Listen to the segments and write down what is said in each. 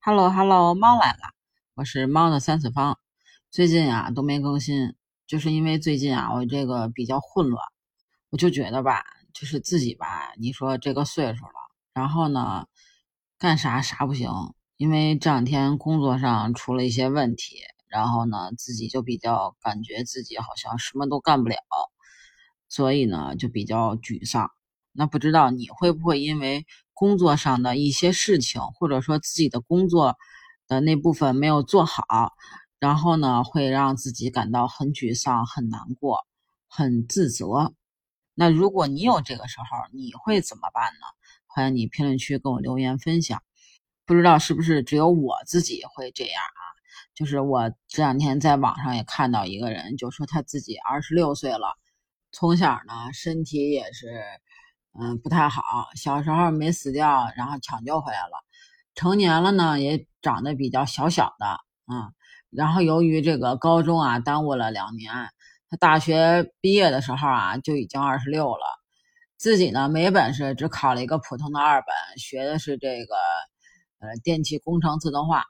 Hello Hello，猫来了，我是猫的三次方。最近啊都没更新，就是因为最近啊我这个比较混乱，我就觉得吧，就是自己吧，你说这个岁数了，然后呢干啥啥不行，因为这两天工作上出了一些问题，然后呢自己就比较感觉自己好像什么都干不了，所以呢就比较沮丧。那不知道你会不会因为工作上的一些事情，或者说自己的工作的那部分没有做好，然后呢，会让自己感到很沮丧、很难过、很自责。那如果你有这个时候，你会怎么办呢？欢迎你评论区跟我留言分享。不知道是不是只有我自己会这样啊？就是我这两天在网上也看到一个人，就说他自己二十六岁了，从小呢身体也是。嗯，不太好。小时候没死掉，然后抢救回来了。成年了呢，也长得比较小小的，嗯。然后由于这个高中啊耽误了两年，他大学毕业的时候啊就已经二十六了。自己呢没本事，只考了一个普通的二本，学的是这个呃电气工程自动化。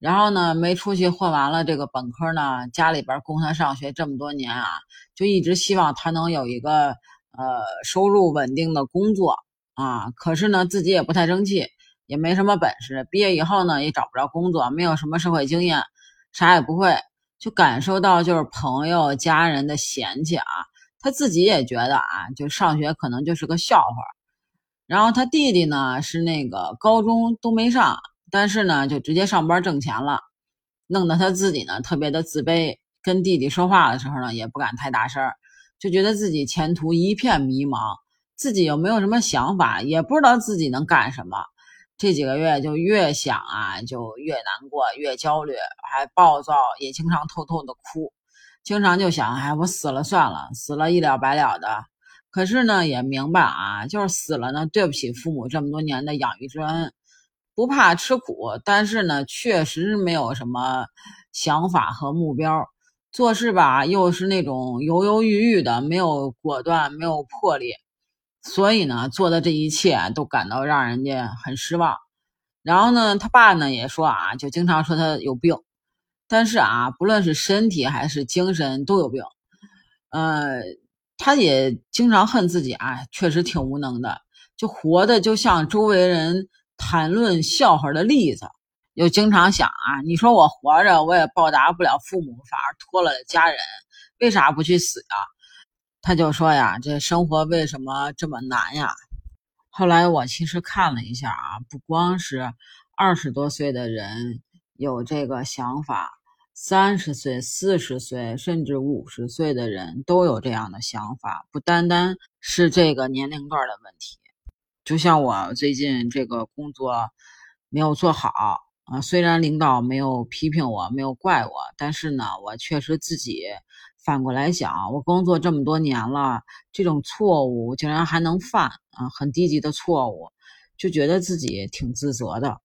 然后呢没出息，混完了这个本科呢，家里边供他上学这么多年啊，就一直希望他能有一个。呃，收入稳定的工作啊，可是呢，自己也不太争气，也没什么本事。毕业以后呢，也找不着工作，没有什么社会经验，啥也不会，就感受到就是朋友家人的嫌弃啊。他自己也觉得啊，就上学可能就是个笑话。然后他弟弟呢，是那个高中都没上，但是呢，就直接上班挣钱了，弄得他自己呢特别的自卑，跟弟弟说话的时候呢，也不敢太大声。就觉得自己前途一片迷茫，自己又没有什么想法，也不知道自己能干什么。这几个月就越想啊，就越难过，越焦虑，还暴躁，也经常偷偷的哭，经常就想，哎，我死了算了，死了一了百了的。可是呢，也明白啊，就是死了呢，对不起父母这么多年的养育之恩，不怕吃苦，但是呢，确实没有什么想法和目标。做事吧，又是那种犹犹豫豫的，没有果断，没有魄力，所以呢，做的这一切都感到让人家很失望。然后呢，他爸呢也说啊，就经常说他有病，但是啊，不论是身体还是精神都有病。呃，他也经常恨自己啊，确实挺无能的，就活的就像周围人谈论笑话的例子。就经常想啊，你说我活着，我也报答不了父母，反而拖了家人，为啥不去死呀？他就说呀，这生活为什么这么难呀？后来我其实看了一下啊，不光是二十多岁的人有这个想法，三十岁、四十岁甚至五十岁的人都有这样的想法，不单单是这个年龄段的问题。就像我最近这个工作没有做好。啊，虽然领导没有批评我，没有怪我，但是呢，我确实自己反过来想，我工作这么多年了，这种错误竟然还能犯啊，很低级的错误，就觉得自己挺自责的。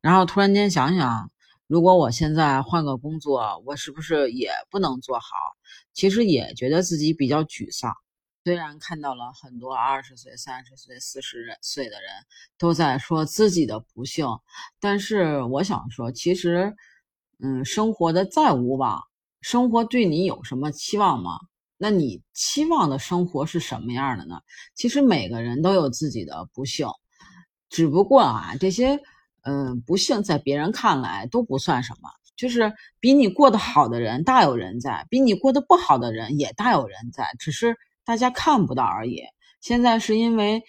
然后突然间想想，如果我现在换个工作，我是不是也不能做好？其实也觉得自己比较沮丧。虽然看到了很多二十岁、三十岁、四十岁的人都在说自己的不幸，但是我想说，其实，嗯，生活的再无望，生活对你有什么期望吗？那你期望的生活是什么样的呢？其实每个人都有自己的不幸，只不过啊，这些，嗯，不幸在别人看来都不算什么，就是比你过得好的人大有人在，比你过得不好的人也大有人在，只是。大家看不到而已。现在是因为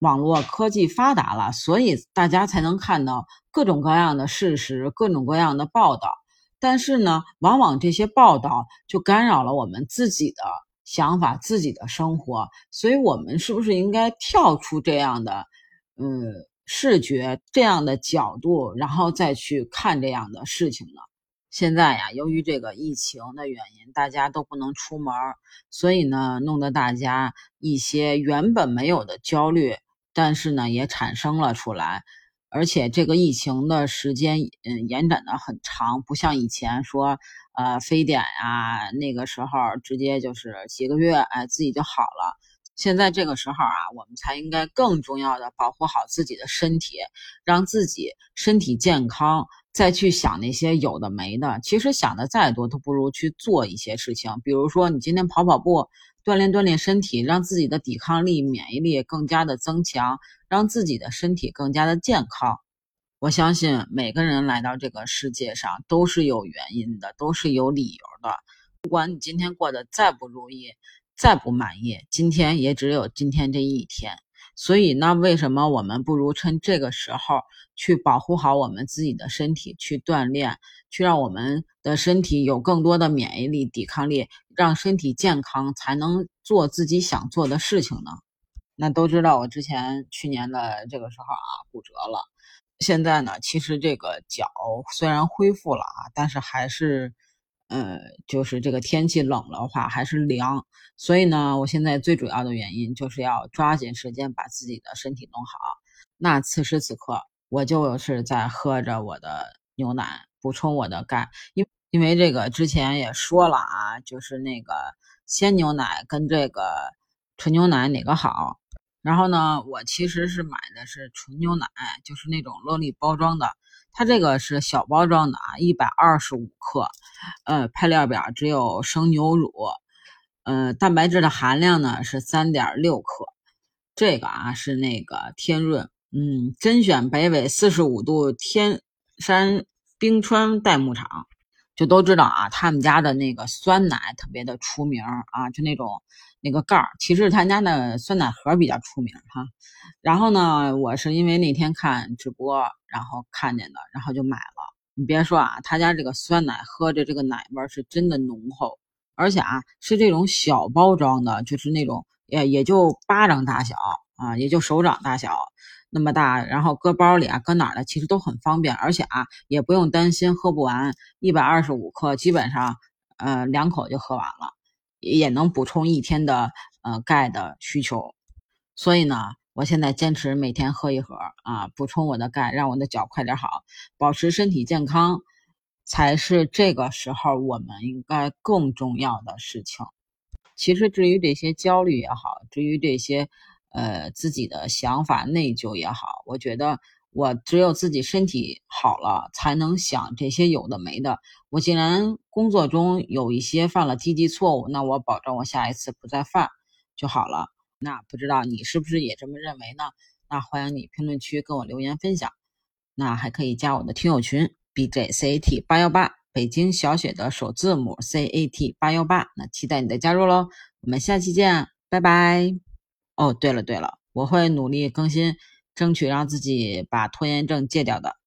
网络科技发达了，所以大家才能看到各种各样的事实、各种各样的报道。但是呢，往往这些报道就干扰了我们自己的想法、自己的生活。所以，我们是不是应该跳出这样的嗯视觉、这样的角度，然后再去看这样的事情呢？现在呀，由于这个疫情的原因，大家都不能出门，所以呢，弄得大家一些原本没有的焦虑，但是呢，也产生了出来。而且这个疫情的时间，嗯，延展的很长，不像以前说，呃，非典呀，那个时候直接就是几个月，哎，自己就好了。现在这个时候啊，我们才应该更重要的保护好自己的身体，让自己身体健康，再去想那些有的没的。其实想的再多，都不如去做一些事情。比如说，你今天跑跑步，锻炼锻炼身体，让自己的抵抗力、免疫力更加的增强，让自己的身体更加的健康。我相信每个人来到这个世界上都是有原因的，都是有理由的。不管你今天过得再不如意。再不满意，今天也只有今天这一天。所以，那为什么我们不如趁这个时候去保护好我们自己的身体，去锻炼，去让我们的身体有更多的免疫力、抵抗力，让身体健康，才能做自己想做的事情呢？那都知道，我之前去年的这个时候啊，骨折了。现在呢，其实这个脚虽然恢复了啊，但是还是。呃，就是这个天气冷的话还是凉，所以呢，我现在最主要的原因就是要抓紧时间把自己的身体弄好。那此时此刻，我就是在喝着我的牛奶，补充我的钙。因因为这个之前也说了啊，就是那个鲜牛奶跟这个纯牛奶哪个好？然后呢，我其实是买的是纯牛奶，就是那种乐利包装的。它这个是小包装的啊，一百二十五克，呃，配料表只有生牛乳，呃，蛋白质的含量呢是三点六克。这个啊是那个天润，嗯，甄选北纬四十五度天山冰川代牧场，就都知道啊，他们家的那个酸奶特别的出名啊，就那种。那个盖儿，其实他家的酸奶盒比较出名哈。然后呢，我是因为那天看直播，然后看见的，然后就买了。你别说啊，他家这个酸奶喝着这个奶味儿是真的浓厚，而且啊是这种小包装的，就是那种也也就巴掌大小啊，也就手掌大小那么大，然后搁包里啊，搁哪儿的其实都很方便，而且啊也不用担心喝不完，一百二十五克基本上呃两口就喝完了。也能补充一天的呃钙的需求，所以呢，我现在坚持每天喝一盒啊，补充我的钙，让我的脚快点好，保持身体健康，才是这个时候我们应该更重要的事情。其实至于这些焦虑也好，至于这些呃自己的想法内疚也好，我觉得。我只有自己身体好了，才能想这些有的没的。我既然工作中有一些犯了低级错误，那我保证我下一次不再犯就好了。那不知道你是不是也这么认为呢？那欢迎你评论区跟我留言分享。那还可以加我的听友群 B J C A T 八幺八，北京小写的首字母 C A T 八幺八。那期待你的加入喽！我们下期见，拜拜。哦，对了对了，我会努力更新。争取让自己把拖延症戒掉的。